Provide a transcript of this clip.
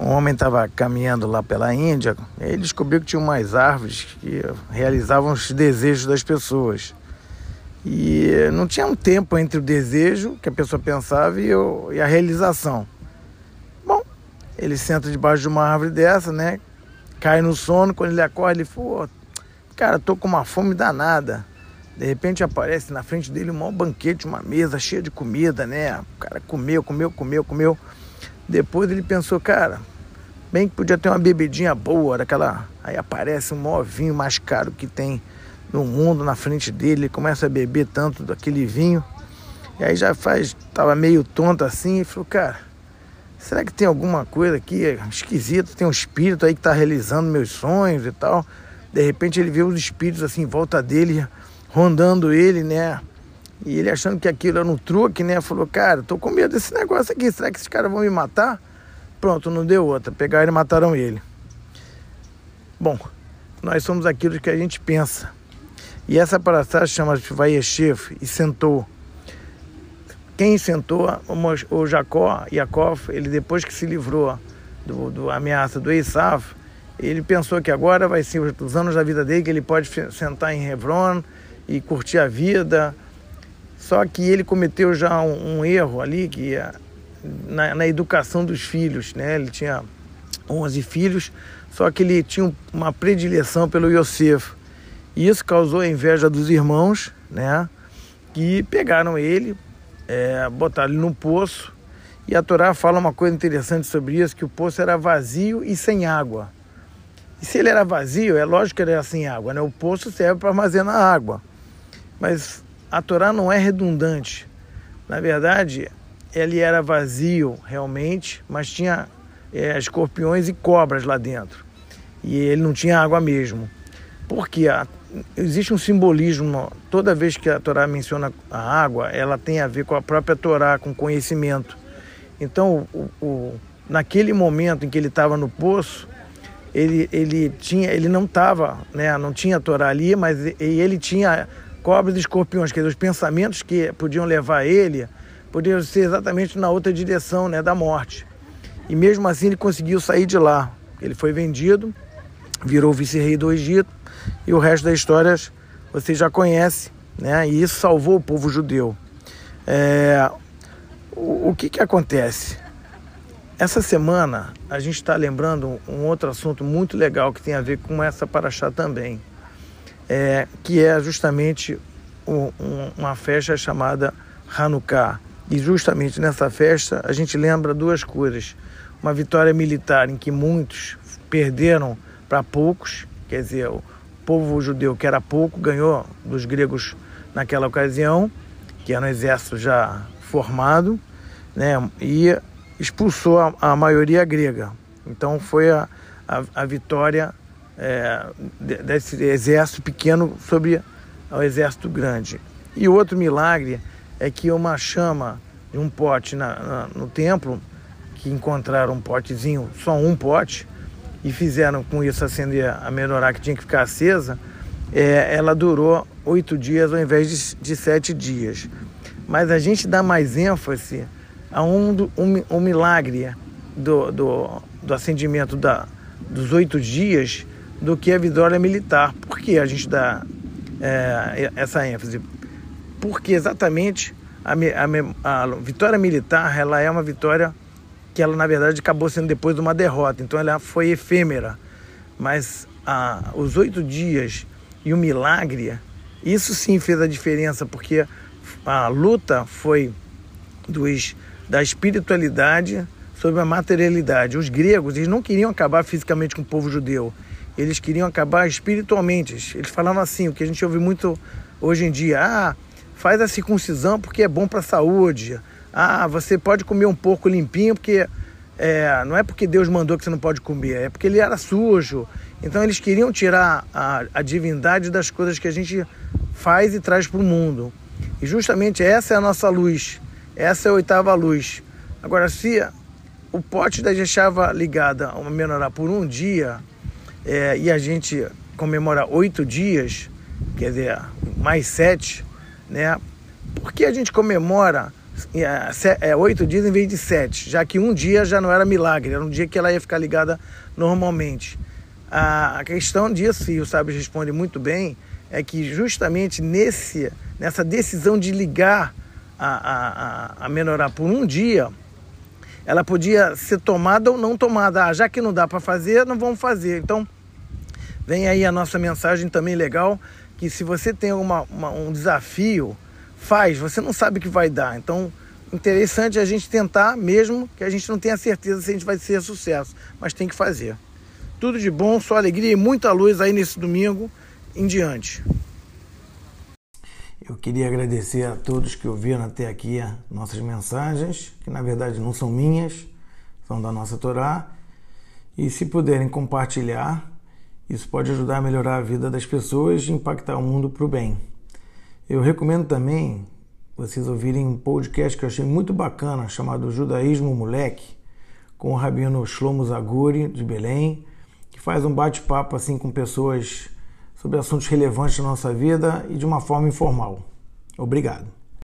um homem estava caminhando lá pela Índia, e ele descobriu que tinha umas árvores que realizavam os desejos das pessoas. E não tinha um tempo entre o desejo que a pessoa pensava e, o, e a realização. Bom, ele senta debaixo de uma árvore dessa, né? Cai no sono, quando ele acorda, ele fala, cara, tô com uma fome danada. De repente aparece na frente dele um maior banquete, uma mesa cheia de comida, né? O cara comeu, comeu, comeu, comeu. Depois ele pensou, cara, bem que podia ter uma bebidinha boa, daquela. Aí aparece um maior vinho mais caro que tem no mundo na frente dele, ele começa a beber tanto daquele vinho. E aí já faz, tava meio tonto assim, e falou, cara, será que tem alguma coisa aqui esquisita? Tem um espírito aí que está realizando meus sonhos e tal. De repente ele vê os espíritos assim em volta dele, rondando ele, né? E ele achando que aquilo era um truque, né? Falou, cara, tô com medo desse negócio aqui, será que esses caras vão me matar? Pronto, não deu outra. Pegaram e mataram ele. Bom, nós somos aquilo que a gente pensa. E essa paraçá chama-se Vaieshev e sentou. Quem sentou? O Jacó, Yaakov, ele depois que se livrou do, do ameaça do Esav, ele pensou que agora vai ser os anos da vida dele que ele pode sentar em Hebron e curtir a vida, só que ele cometeu já um, um erro ali, que é na, na, educação dos filhos, né? Ele tinha 11 filhos, só que ele tinha uma predileção pelo Yosef. E isso causou a inveja dos irmãos, né? Que pegaram ele, é, botaram ele no poço. E a Torá fala uma coisa interessante sobre isso, que o poço era vazio e sem água. E se ele era vazio, é lógico que ele era sem água, né? O poço serve para armazenar água. Mas a Torá não é redundante. Na verdade, ele era vazio realmente, mas tinha é, escorpiões e cobras lá dentro. E ele não tinha água mesmo. Porque a, existe um simbolismo, toda vez que a Torá menciona a água, ela tem a ver com a própria Torá, com conhecimento. Então, o, o, naquele momento em que ele estava no poço, ele, ele, tinha, ele não estava, né, não tinha a Torá ali, mas ele tinha cobras e escorpiões, quer dizer, os pensamentos que podiam levar ele podiam ser exatamente na outra direção, né, da morte. E mesmo assim ele conseguiu sair de lá. Ele foi vendido, virou vice-rei do Egito e o resto das histórias você já conhece, né? E isso salvou o povo judeu. É... O, o que que acontece? Essa semana a gente está lembrando um outro assunto muito legal que tem a ver com essa paraxá também é, que é justamente um, um, uma festa chamada Hanukkah. E justamente nessa festa a gente lembra duas coisas. Uma vitória militar em que muitos perderam para poucos, quer dizer, o povo judeu que era pouco ganhou dos gregos naquela ocasião, que era um exército já formado, né, e expulsou a, a maioria grega. Então foi a, a, a vitória é, desse exército pequeno sobre o exército grande. E outro milagre é que uma chama de um pote na, na, no templo, que encontraram um potezinho, só um pote, e fizeram com isso acender a menorá que tinha que ficar acesa, é, ela durou oito dias ao invés de, de, sete dias. Mas a gente dá mais ênfase a um, um, um milagre do, do, do acendimento da, dos oito dias do que a vitória militar. Por que a gente dá é, essa ênfase? Porque exatamente a, a, a, vitória militar ela é uma vitória que ela na verdade acabou sendo depois de uma derrota, então ela foi efêmera. Mas a, os oito dias e o milagre, isso sim fez a diferença, porque a luta foi dos, da espiritualidade sobre a materialidade. Os gregos eles não queriam acabar fisicamente com o povo judeu, eles queriam acabar espiritualmente. Eles falavam assim, o que a gente ouve muito hoje em dia: ah, faz a circuncisão porque é bom para a saúde. Ah, você pode comer um porco limpinho porque é, não é porque Deus mandou que você não pode comer, é porque ele era sujo. Então eles queriam tirar a, a divindade das coisas que a gente faz e traz para o mundo. E justamente essa é a nossa luz, essa é a oitava luz. Agora, se o pote da deixava ligada a uma menorá por um dia, é, e a gente comemora oito dias, quer dizer, mais sete, né? Por que a gente comemora é, oito dias em vez de sete, já que um dia já não era milagre, era um dia que ela ia ficar ligada normalmente. A questão disso, e o Sábio responde muito bem, é que justamente nesse, nessa decisão de ligar a, a, a Menorá por um dia, ela podia ser tomada ou não tomada. Ah, já que não dá para fazer, não vamos fazer. Então, vem aí a nossa mensagem também legal, que se você tem uma, uma, um desafio, faz, você não sabe o que vai dar. Então, interessante a gente tentar, mesmo que a gente não tenha certeza se a gente vai ser sucesso, mas tem que fazer. Tudo de bom, só alegria e muita luz aí nesse domingo em diante. Eu queria agradecer a todos que ouviram até aqui nossas mensagens, que na verdade não são minhas, são da nossa Torá. E se puderem compartilhar, isso pode ajudar a melhorar a vida das pessoas e impactar o mundo para o bem. Eu recomendo também vocês ouvirem um podcast que eu achei muito bacana, chamado Judaísmo Moleque, com o rabino Shlomo Zaguri, de Belém, que faz um bate-papo assim com pessoas sobre assuntos relevantes da nossa vida e de uma forma informal. Obrigado.